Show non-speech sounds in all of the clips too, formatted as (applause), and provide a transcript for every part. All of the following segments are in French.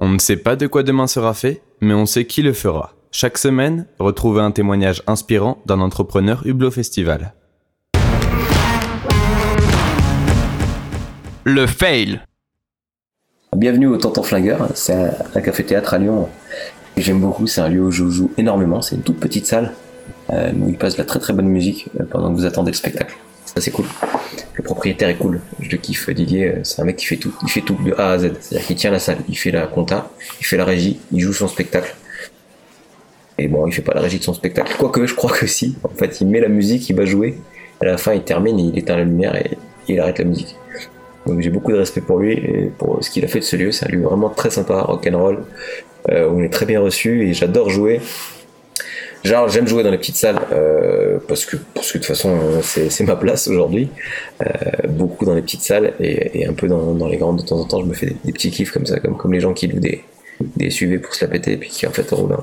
On ne sait pas de quoi demain sera fait, mais on sait qui le fera. Chaque semaine, retrouvez un témoignage inspirant d'un entrepreneur Hublot Festival. Le fail. Bienvenue au Tonton Flingueur, c'est un, café-théâtre à Lyon que j'aime beaucoup, c'est un lieu où je joue énormément, c'est une toute petite salle euh, où il passe de la très très bonne musique euh, pendant que vous attendez le spectacle. Ça c'est cool. Le propriétaire est cool, je le kiffe. Didier, euh, c'est un mec qui fait tout, il fait tout de A à Z. C'est-à-dire qu'il tient la salle, il fait la compta, il fait la régie, il joue son spectacle. Et bon, il fait pas la régie de son spectacle. Quoique, je crois que si. En fait, il met la musique, il va jouer. À la fin, il termine, il éteint la lumière et il arrête la musique. Donc j'ai beaucoup de respect pour lui et pour ce qu'il a fait de ce lieu. C'est un lieu vraiment très sympa, rock'n'roll, euh, on est très bien reçu et j'adore jouer. Genre, j'aime jouer dans les petites salles euh, parce que parce que de toute façon c'est ma place aujourd'hui. Euh, beaucoup dans les petites salles et, un peu dans, dans, les grandes de temps en temps. Je me fais des, petits kiffs comme ça, comme comme les gens qui louent des des SUV pour se la péter et puis qui en fait roulent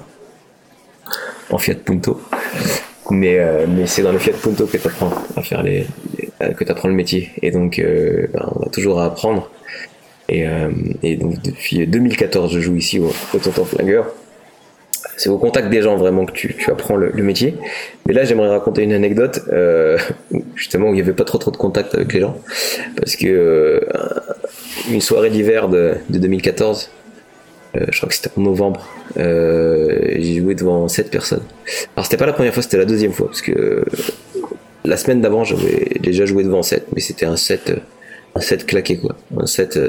en, Fiat Punto. Mais euh, mais c'est dans le Fiat Punto que tu apprends à faire les, que tu apprends le métier et donc ben, on a toujours à apprendre. Et, et, donc depuis 2014 je joue ici au, au Tonton c'est au contact des gens vraiment que tu, apprends le, métier. Mais là, j'aimerais raconter une anecdote, euh, (laughs) justement, où il n'y avait pas trop trop de contact avec les gens. Parce que euh, une soirée d'hiver de, 2014, euh, je crois que c'était en novembre, j'ai joué devant 7 personnes. Alors, c'était pas la première fois, c'était la deuxième fois. Parce que la semaine d'avant, j'avais déjà joué devant 7, mais c'était un set, un set claqué, quoi. Un set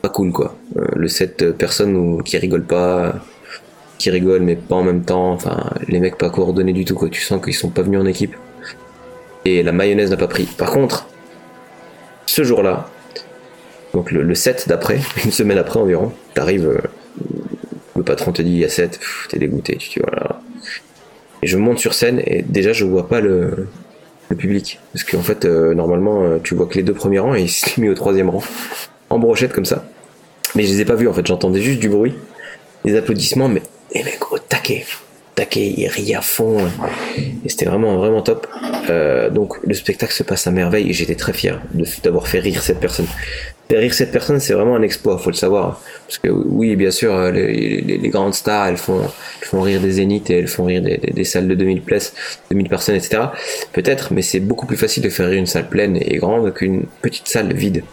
pas cool, quoi. le set personnes qui rigolent pas qui rigolent mais pas en même temps. Enfin, les mecs pas coordonnés du tout quoi. Tu sens qu'ils sont pas venus en équipe. Et la mayonnaise n'a pas pris. Par contre, ce jour-là, donc le, 7 d'après, (laughs) une semaine après environ, t'arrives, euh, le patron te dit il y a 7, t'es dégoûté, tu dis voilà. Et je monte sur scène et déjà je vois pas le, public. Parce qu'en fait, euh, normalement, euh, tu vois que les deux premiers rangs et il s'est mis au troisième rang, en brochette comme ça. Mais je les ai pas vus en fait, j'entendais juste du bruit, des applaudissements, mais et le gros taquet, taquet, il rit à fond. Et c'était vraiment, vraiment top. Euh, donc le spectacle se passe à merveille et j'étais très fier d'avoir fait rire cette personne. Faire rire cette personne, c'est vraiment un exploit, faut le savoir. Parce que oui, bien sûr, euh, les, grandes stars, elles font, font rire des zéniths et elles font rire des, salles de 2000 places, 2000 personnes, etc. Peut-être, mais c'est beaucoup plus facile de faire rire une salle pleine et grande qu'une petite salle vide.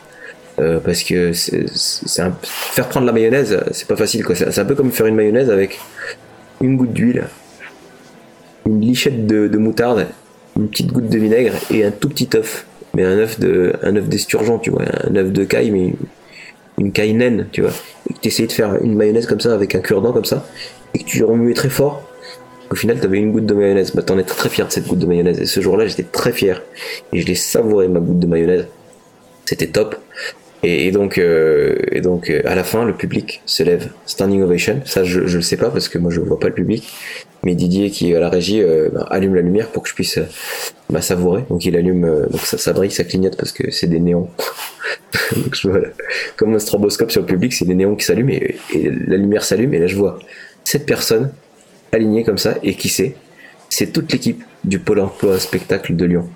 Euh, parce que faire prendre la mayonnaise, c'est pas facile quoi. C'est un peu comme faire une mayonnaise avec une goutte d'huile, une lichette de, moutarde, une petite goutte de vinaigre et un tout petit œuf. Mais un œuf de, un œuf d'esturgeon, tu vois, un œuf de caille, mais une, caille naine, tu vois. Et que tu essayais de faire une mayonnaise comme ça avec un cure-dent comme ça, et que tu remuais très fort. Au final, tu avais une goutte de mayonnaise. Bah, t'en es très fier de cette goutte de mayonnaise. Et ce jour-là, j'étais très fier. Et je l'ai savouré, ma goutte de mayonnaise. C'était top. Et, donc, euh, et donc euh, à la fin, le public se lève, standing ovation. Ça, je, ne le sais pas parce que moi, je vois pas le public. Mais Didier, qui est à la régie, euh, bah, allume la lumière pour que je puisse bah, savourer. Donc, il allume, donc ça, ça brille, ça clignote parce que c'est des néons. (laughs) je comme un stroboscope sur le public, c'est des néons qui s'allument et, la lumière s'allume. Et là, je vois cette personne alignée comme ça. Et qui c'est? C'est toute l'équipe du Pôle emploi spectacle de Lyon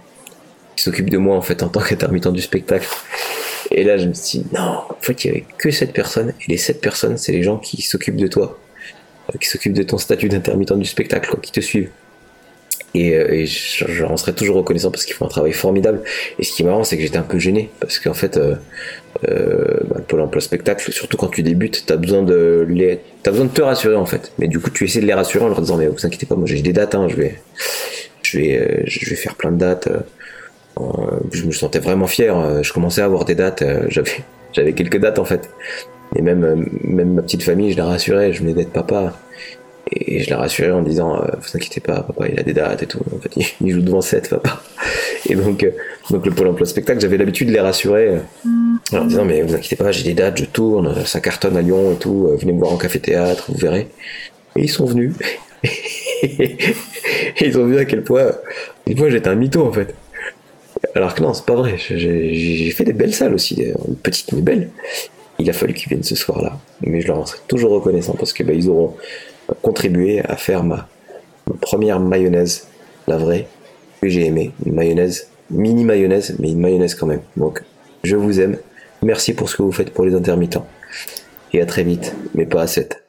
qui s'occupe de moi en fait en tant qu'intermittent du spectacle. Et là, je me suis dit, non, en fait, il y avait que cette personne. Et les sept personnes, c'est les gens qui s'occupent de toi, euh, qui s'occupent de ton statut d'intermittent du spectacle, qui te suivent. Et, euh, j'en serai toujours reconnaissant parce qu'ils font un travail formidable. Et ce qui est marrant, c'est que j'étais un peu gêné parce qu'en fait, euh, bah, le pôle emploi spectacle, surtout quand tu débutes, t'as besoin de les, as besoin de te rassurer en fait. Mais du coup, tu essaies de les rassurer en leur disant, mais vous inquiétez pas, moi j'ai des dates, hein, je vais, je vais, je vais faire plein de dates. Euh, je me sentais vraiment fier. Euh, je commençais à avoir des dates. Euh, j'avais, (laughs) j'avais quelques dates en fait. Et même, même ma petite famille, je la rassurais. Je venais d'être papa. Et je la rassurais en disant, vous inquiétez pas, papa, il a des dates et tout. En fait, (laughs) il joue devant 7, papa. Et donc, donc le pôle emploi spectacle, j'avais l'habitude de les rassurer en disant, mais vous inquiétez pas, j'ai des dates, je tourne, ça cartonne à Lyon et tout. Venez me voir en café-théâtre, vous verrez. Et ils sont venus. (laughs) et ils ont vu à quel point, à point j'étais un mytho en fait. Alors que non, c'est pas vrai. J'ai fait des belles salles aussi, petites mais belles. Il a fallu qu'ils viennent ce soir-là. Mais je leur en serai toujours reconnaissant parce que bah, auront contribué à faire ma, première mayonnaise, la vraie, que j'ai aimée. Une mayonnaise, mini mayonnaise, mais une mayonnaise quand même. Donc, je vous aime. Merci pour ce que vous faites pour les intermittents. et à très vite, mais pas à 7.